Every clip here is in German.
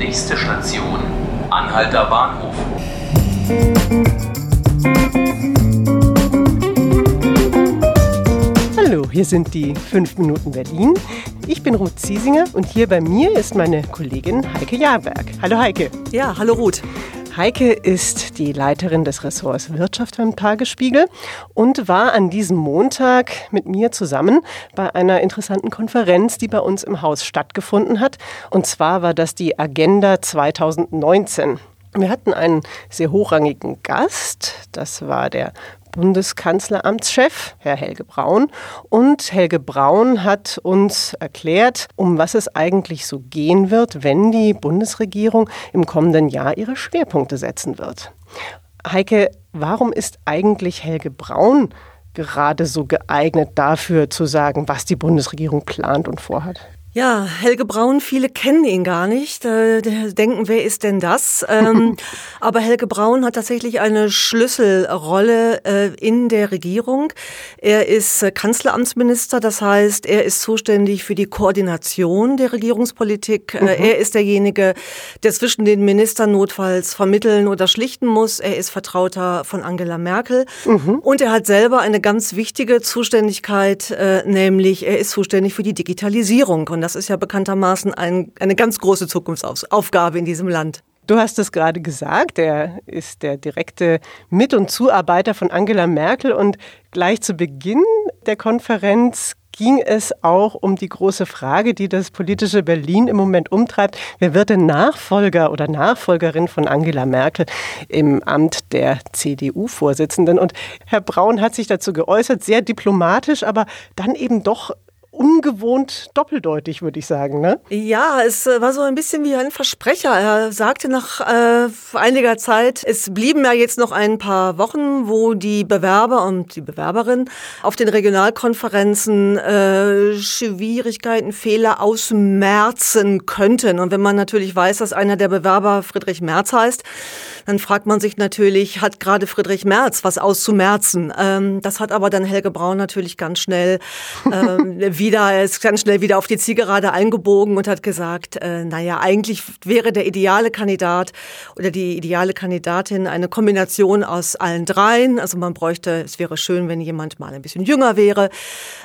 Nächste Station, Anhalter Bahnhof. Hallo, hier sind die 5 Minuten Berlin. Ich bin Ruth Ziesinger und hier bei mir ist meine Kollegin Heike Jahrberg. Hallo Heike. Ja, hallo Ruth. Heike ist die Leiterin des Ressorts Wirtschaft beim Tagesspiegel und war an diesem Montag mit mir zusammen bei einer interessanten Konferenz, die bei uns im Haus stattgefunden hat. Und zwar war das die Agenda 2019. Wir hatten einen sehr hochrangigen Gast, das war der Bundeskanzleramtschef, Herr Helge Braun. Und Helge Braun hat uns erklärt, um was es eigentlich so gehen wird, wenn die Bundesregierung im kommenden Jahr ihre Schwerpunkte setzen wird. Heike, warum ist eigentlich Helge Braun gerade so geeignet dafür zu sagen, was die Bundesregierung plant und vorhat? Ja, Helge Braun, viele kennen ihn gar nicht, äh, denken, wer ist denn das? Ähm, aber Helge Braun hat tatsächlich eine Schlüsselrolle äh, in der Regierung. Er ist äh, Kanzleramtsminister, das heißt, er ist zuständig für die Koordination der Regierungspolitik. Äh, mhm. Er ist derjenige, der zwischen den Ministern notfalls vermitteln oder schlichten muss. Er ist Vertrauter von Angela Merkel. Mhm. Und er hat selber eine ganz wichtige Zuständigkeit, äh, nämlich er ist zuständig für die Digitalisierung. Und das ist ja bekanntermaßen ein, eine ganz große Zukunftsaufgabe in diesem Land. Du hast es gerade gesagt, er ist der direkte Mit- und Zuarbeiter von Angela Merkel und gleich zu Beginn der Konferenz ging es auch um die große Frage, die das politische Berlin im Moment umtreibt. Wer wird denn Nachfolger oder Nachfolgerin von Angela Merkel im Amt der CDU-Vorsitzenden? Und Herr Braun hat sich dazu geäußert, sehr diplomatisch, aber dann eben doch ungewohnt doppeldeutig, würde ich sagen. Ne? Ja, es äh, war so ein bisschen wie ein Versprecher. Er sagte nach äh, einiger Zeit, es blieben ja jetzt noch ein paar Wochen, wo die Bewerber und die Bewerberin auf den Regionalkonferenzen äh, Schwierigkeiten, Fehler ausmerzen könnten. Und wenn man natürlich weiß, dass einer der Bewerber Friedrich Merz heißt, dann fragt man sich natürlich, hat gerade Friedrich Merz was auszumerzen? Ähm, das hat aber dann Helge Braun natürlich ganz schnell ähm, wieder, er ist ganz schnell wieder auf die Zielgerade eingebogen und hat gesagt, äh, naja, eigentlich wäre der ideale Kandidat oder die ideale Kandidatin eine Kombination aus allen dreien. Also man bräuchte, es wäre schön, wenn jemand mal ein bisschen jünger wäre,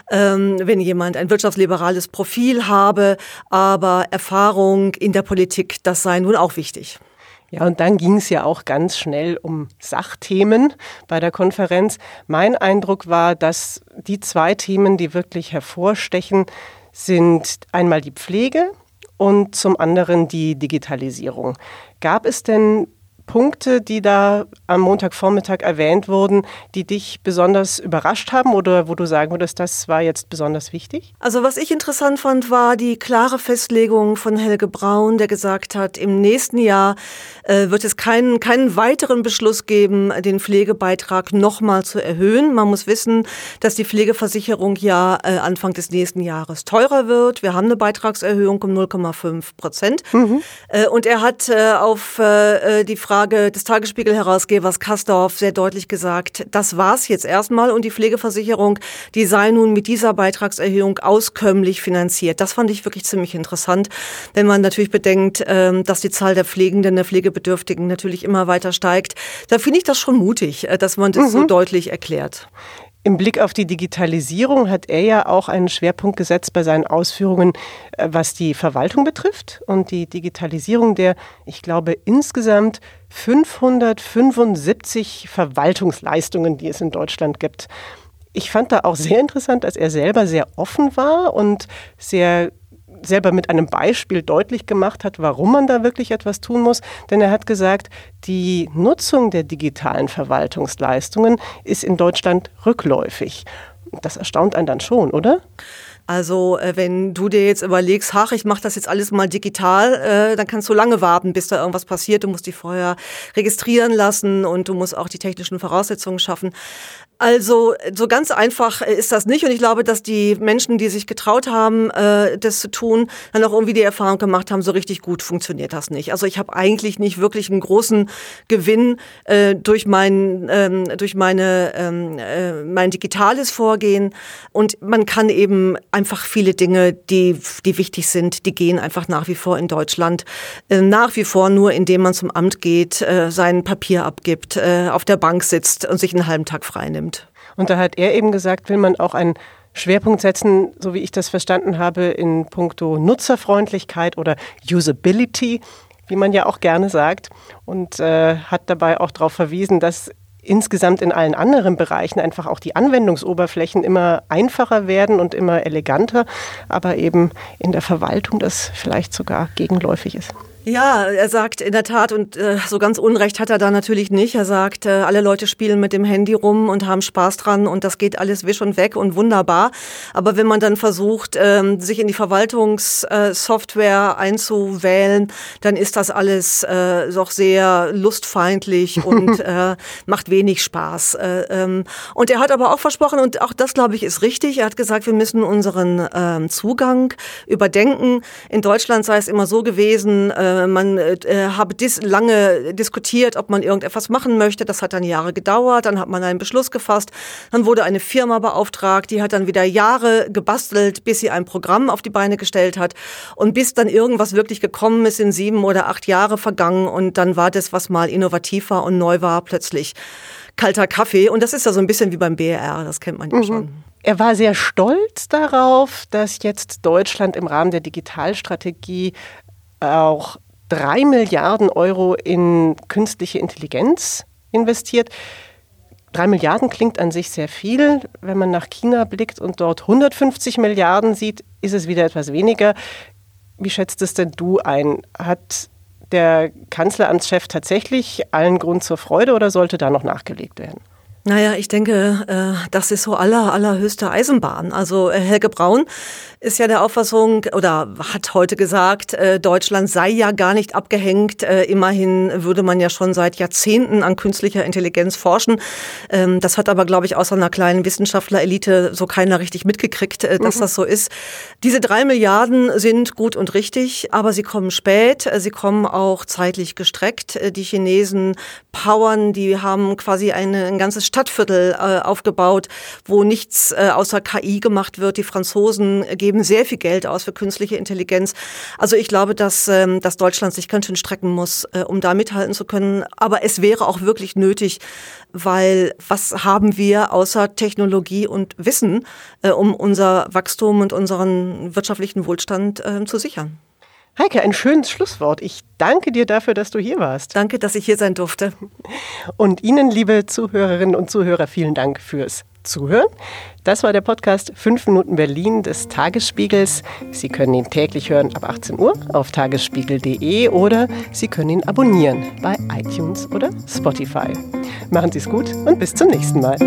ähm, wenn jemand ein wirtschaftsliberales Profil habe, aber Erfahrung in der Politik, das sei nun auch wichtig. Ja, und dann ging es ja auch ganz schnell um Sachthemen bei der Konferenz. Mein Eindruck war, dass die zwei Themen, die wirklich hervorstechen, sind einmal die Pflege und zum anderen die Digitalisierung. Gab es denn Punkte, die da am Montagvormittag erwähnt wurden, die dich besonders überrascht haben oder wo du sagen würdest, das war jetzt besonders wichtig? Also was ich interessant fand, war die klare Festlegung von Helge Braun, der gesagt hat, im nächsten Jahr äh, wird es keinen, keinen weiteren Beschluss geben, den Pflegebeitrag nochmal zu erhöhen. Man muss wissen, dass die Pflegeversicherung ja äh, Anfang des nächsten Jahres teurer wird. Wir haben eine Beitragserhöhung um 0,5 Prozent. Mhm. Äh, und er hat äh, auf äh, die Frage Umfrage des Tagesspiegel-Herausgebers Kastorf sehr deutlich gesagt, das war's jetzt erstmal und die Pflegeversicherung, die sei nun mit dieser Beitragserhöhung auskömmlich finanziert. Das fand ich wirklich ziemlich interessant, wenn man natürlich bedenkt, ähm, dass die Zahl der Pflegenden, der Pflegebedürftigen natürlich immer weiter steigt. Da finde ich das schon mutig, äh, dass man das mhm. so deutlich erklärt. Im Blick auf die Digitalisierung hat er ja auch einen Schwerpunkt gesetzt bei seinen Ausführungen, äh, was die Verwaltung betrifft und die Digitalisierung der, ich glaube, insgesamt 575 Verwaltungsleistungen, die es in Deutschland gibt. Ich fand da auch sehr interessant, dass er selber sehr offen war und sehr selber mit einem Beispiel deutlich gemacht hat, warum man da wirklich etwas tun muss. Denn er hat gesagt, die Nutzung der digitalen Verwaltungsleistungen ist in Deutschland rückläufig. Das erstaunt einen dann schon, oder? Also äh, wenn du dir jetzt überlegst, ach, ich mache das jetzt alles mal digital, äh, dann kannst du lange warten, bis da irgendwas passiert. Du musst die vorher registrieren lassen und du musst auch die technischen Voraussetzungen schaffen. Also so ganz einfach ist das nicht und ich glaube, dass die Menschen, die sich getraut haben, äh, das zu tun, dann auch irgendwie die Erfahrung gemacht haben, so richtig gut funktioniert das nicht. Also ich habe eigentlich nicht wirklich einen großen Gewinn äh, durch mein ähm, durch meine ähm, äh, mein digitales Vorgehen und man kann eben einfach viele Dinge, die die wichtig sind, die gehen einfach nach wie vor in Deutschland äh, nach wie vor nur, indem man zum Amt geht, äh, sein Papier abgibt, äh, auf der Bank sitzt und sich einen halben Tag frei nimmt. Und da hat er eben gesagt, will man auch einen Schwerpunkt setzen, so wie ich das verstanden habe, in puncto Nutzerfreundlichkeit oder Usability, wie man ja auch gerne sagt. Und äh, hat dabei auch darauf verwiesen, dass insgesamt in allen anderen Bereichen einfach auch die Anwendungsoberflächen immer einfacher werden und immer eleganter, aber eben in der Verwaltung das vielleicht sogar gegenläufig ist. Ja, er sagt in der Tat, und äh, so ganz Unrecht hat er da natürlich nicht. Er sagt, äh, alle Leute spielen mit dem Handy rum und haben Spaß dran und das geht alles wisch und weg und wunderbar. Aber wenn man dann versucht, ähm, sich in die Verwaltungssoftware äh, einzuwählen, dann ist das alles äh, doch sehr lustfeindlich und äh, macht wenig Spaß. Äh, ähm, und er hat aber auch versprochen, und auch das, glaube ich, ist richtig, er hat gesagt, wir müssen unseren ähm, Zugang überdenken. In Deutschland sei es immer so gewesen, äh, äh, man äh, habe dis lange diskutiert, ob man irgendetwas machen möchte. Das hat dann Jahre gedauert. Dann hat man einen Beschluss gefasst. Dann wurde eine Firma beauftragt, die hat dann wieder Jahre gebastelt, bis sie ein Programm auf die Beine gestellt hat. Und bis dann irgendwas wirklich gekommen ist, sind sieben oder acht Jahre vergangen. Und dann war das, was mal innovativ war und neu war, plötzlich kalter Kaffee. Und das ist ja so ein bisschen wie beim BR, das kennt man ja mhm. schon. Er war sehr stolz darauf, dass jetzt Deutschland im Rahmen der Digitalstrategie auch drei Milliarden Euro in künstliche Intelligenz investiert. Drei Milliarden klingt an sich sehr viel. Wenn man nach China blickt und dort 150 Milliarden sieht, ist es wieder etwas weniger. Wie schätzt es denn du ein? Hat der Kanzleramtschef tatsächlich allen Grund zur Freude oder sollte da noch nachgelegt werden? Naja, ich denke, äh, das ist so aller, allerhöchste Eisenbahn. Also äh, Helge Braun ist ja der Auffassung oder hat heute gesagt, äh, Deutschland sei ja gar nicht abgehängt. Immerhin würde man ja schon seit Jahrzehnten an künstlicher Intelligenz forschen. Ähm, das hat aber, glaube ich, außer einer kleinen Wissenschaftlerelite so keiner richtig mitgekriegt, dass mhm. das so ist. Diese drei Milliarden sind gut und richtig, aber sie kommen spät. Sie kommen auch zeitlich gestreckt. Die Chinesen powern, die haben quasi eine, ein ganzes Stadtviertel äh, aufgebaut, wo nichts äh, außer KI gemacht wird. Die Franzosen geben sehr viel Geld aus für künstliche Intelligenz. Also ich glaube, dass, ähm, dass Deutschland sich ganz schön strecken muss, äh, um da mithalten zu können. Aber es wäre auch wirklich nötig, weil was haben wir außer Technologie und Wissen, äh, um unser Wachstum und unseren wirtschaftlichen Wohlstand äh, zu sichern? Heike, ein schönes Schlusswort. Ich danke dir dafür, dass du hier warst. Danke, dass ich hier sein durfte. Und Ihnen, liebe Zuhörerinnen und Zuhörer, vielen Dank fürs Zuhören. Das war der Podcast 5 Minuten Berlin des Tagesspiegels. Sie können ihn täglich hören ab 18 Uhr auf tagesspiegel.de oder Sie können ihn abonnieren bei iTunes oder Spotify. Machen Sie es gut und bis zum nächsten Mal.